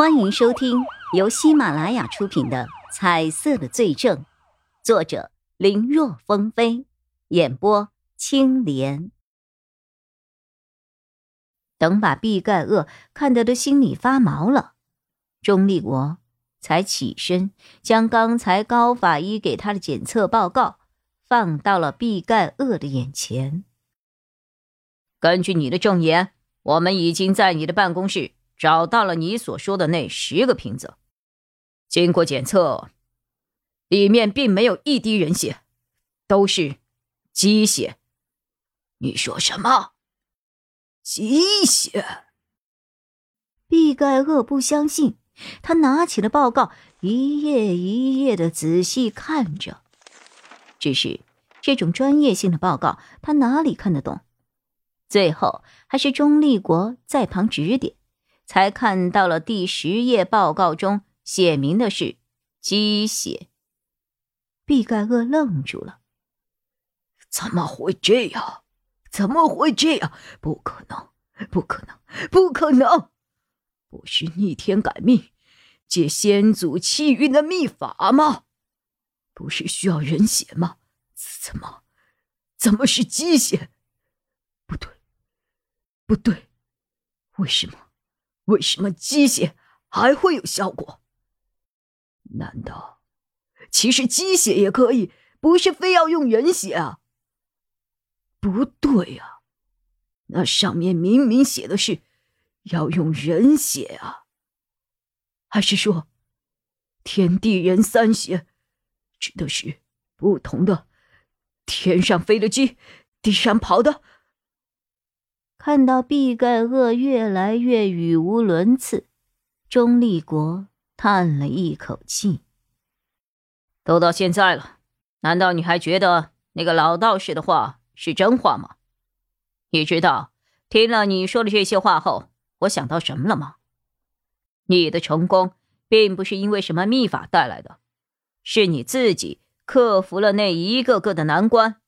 欢迎收听由喜马拉雅出品的《彩色的罪证》，作者林若风飞，演播青莲。等把毕盖厄看得都心里发毛了，钟立国才起身，将刚才高法医给他的检测报告放到了毕盖厄的眼前。根据你的证言，我们已经在你的办公室。找到了你所说的那十个瓶子，经过检测，里面并没有一滴人血，都是鸡血。你说什么？鸡血？毕盖厄不相信，他拿起了报告，一页一页的仔细看着。只是这种专业性的报告，他哪里看得懂？最后还是钟立国在旁指点。才看到了第十页报告中写明的是鸡血。毕盖厄愣住了，怎么会这样？怎么会这样？不可能！不可能！不可能！不是逆天改命、借先祖气运的秘法吗？不是需要人血吗？怎么，怎么是鸡血？不对，不对，为什么？为什么鸡血还会有效果？难道其实鸡血也可以？不是非要用人血啊？不对啊，那上面明明写的是要用人血啊。还是说天地人三血指的是不同的？天上飞的鸡，地上跑的？看到毕盖厄越来越语无伦次，钟立国叹了一口气。都到现在了，难道你还觉得那个老道士的话是真话吗？你知道听了你说的这些话后，我想到什么了吗？你的成功并不是因为什么秘法带来的，是你自己克服了那一个个的难关。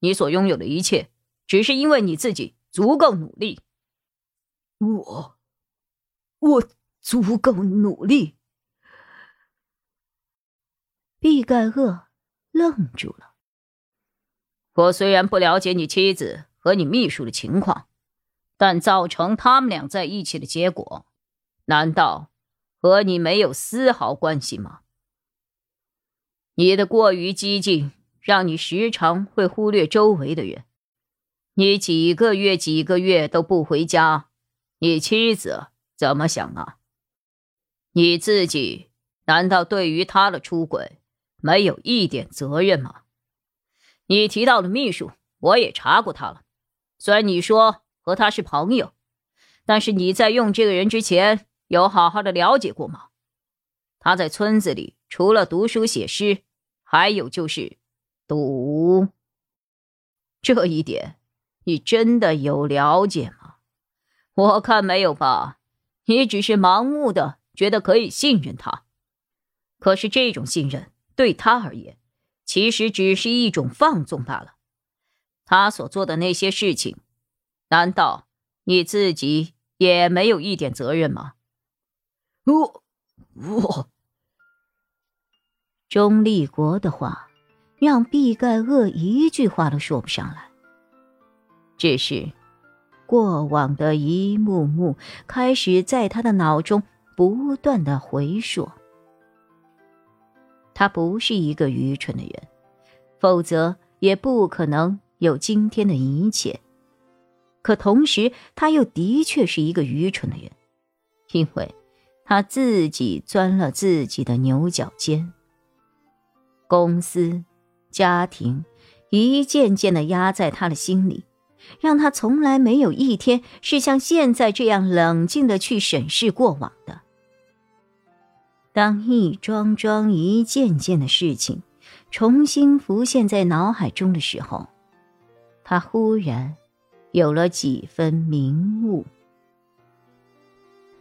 你所拥有的一切，只是因为你自己。足够努力，我，我足够努力。毕盖厄愣住了。我虽然不了解你妻子和你秘书的情况，但造成他们俩在一起的结果，难道和你没有丝毫关系吗？你的过于激进，让你时常会忽略周围的人。你几个月几个月都不回家，你妻子怎么想啊？你自己难道对于他的出轨没有一点责任吗？你提到的秘书，我也查过他了。虽然你说和他是朋友，但是你在用这个人之前有好好的了解过吗？他在村子里除了读书写诗，还有就是赌。这一点。你真的有了解吗？我看没有吧。你只是盲目的觉得可以信任他，可是这种信任对他而言，其实只是一种放纵罢了。他所做的那些事情，难道你自己也没有一点责任吗？我我，钟立国的话让毕盖厄一句话都说不上来。只是，过往的一幕幕开始在他的脑中不断的回溯。他不是一个愚蠢的人，否则也不可能有今天的一切。可同时，他又的确是一个愚蠢的人，因为他自己钻了自己的牛角尖。公司、家庭，一件件的压在他的心里。让他从来没有一天是像现在这样冷静的去审视过往的。当一桩桩、一件件的事情重新浮现在脑海中的时候，他忽然有了几分明悟。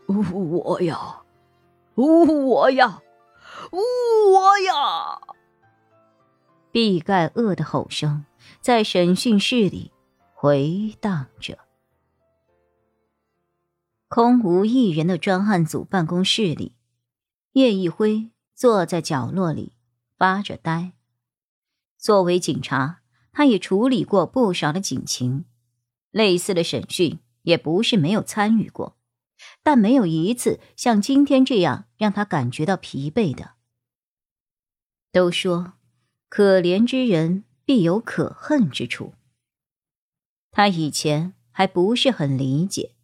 我呀，我呀，我呀！毕盖厄的吼声在审讯室里。回荡着。空无一人的专案组办公室里，叶一辉坐在角落里发着呆。作为警察，他也处理过不少的警情，类似的审讯也不是没有参与过，但没有一次像今天这样让他感觉到疲惫的。都说，可怜之人必有可恨之处。他以前还不是很理解，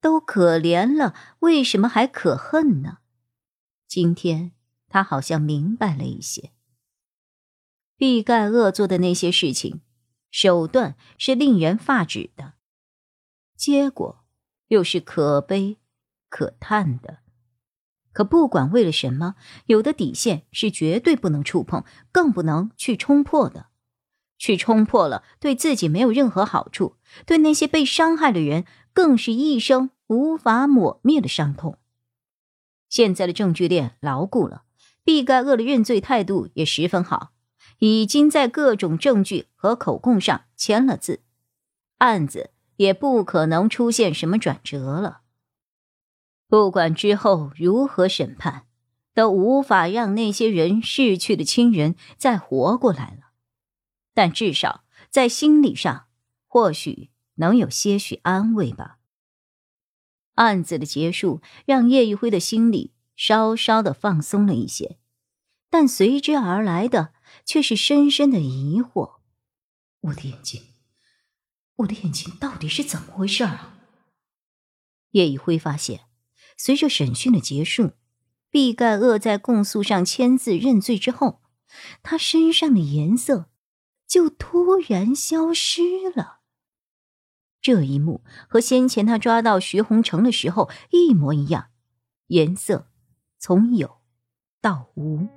都可怜了，为什么还可恨呢？今天他好像明白了一些。毕盖恶做的那些事情，手段是令人发指的，结果又是可悲可叹的。可不管为了什么，有的底线是绝对不能触碰，更不能去冲破的。去冲破了，对自己没有任何好处，对那些被伤害的人，更是一生无法抹灭的伤痛。现在的证据链牢固了，毕盖厄的认罪态度也十分好，已经在各种证据和口供上签了字，案子也不可能出现什么转折了。不管之后如何审判，都无法让那些人逝去的亲人再活过来了。但至少在心理上，或许能有些许安慰吧。案子的结束让叶一辉的心里稍稍的放松了一些，但随之而来的却是深深的疑惑：我的眼睛，我的眼睛到底是怎么回事啊？叶一辉发现。随着审讯的结束，毕盖厄在供诉上签字认罪之后，他身上的颜色就突然消失了。这一幕和先前他抓到徐洪成的时候一模一样，颜色从有到无。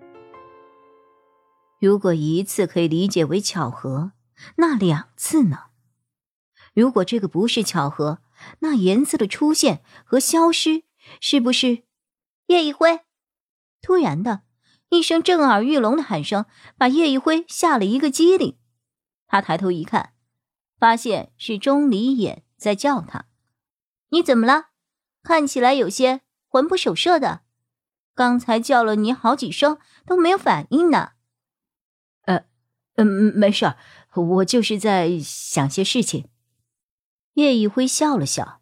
如果一次可以理解为巧合，那两次呢？如果这个不是巧合，那颜色的出现和消失。是不是？叶一辉突然的一声震耳欲聋的喊声，把叶一辉吓了一个激灵。他抬头一看，发现是钟离眼在叫他：“你怎么了？看起来有些魂不守舍的。刚才叫了你好几声都没有反应呢。”“呃，嗯，没事儿，我就是在想些事情。”叶一辉笑了笑。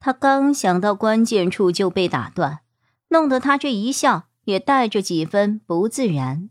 他刚想到关键处就被打断，弄得他这一笑也带着几分不自然。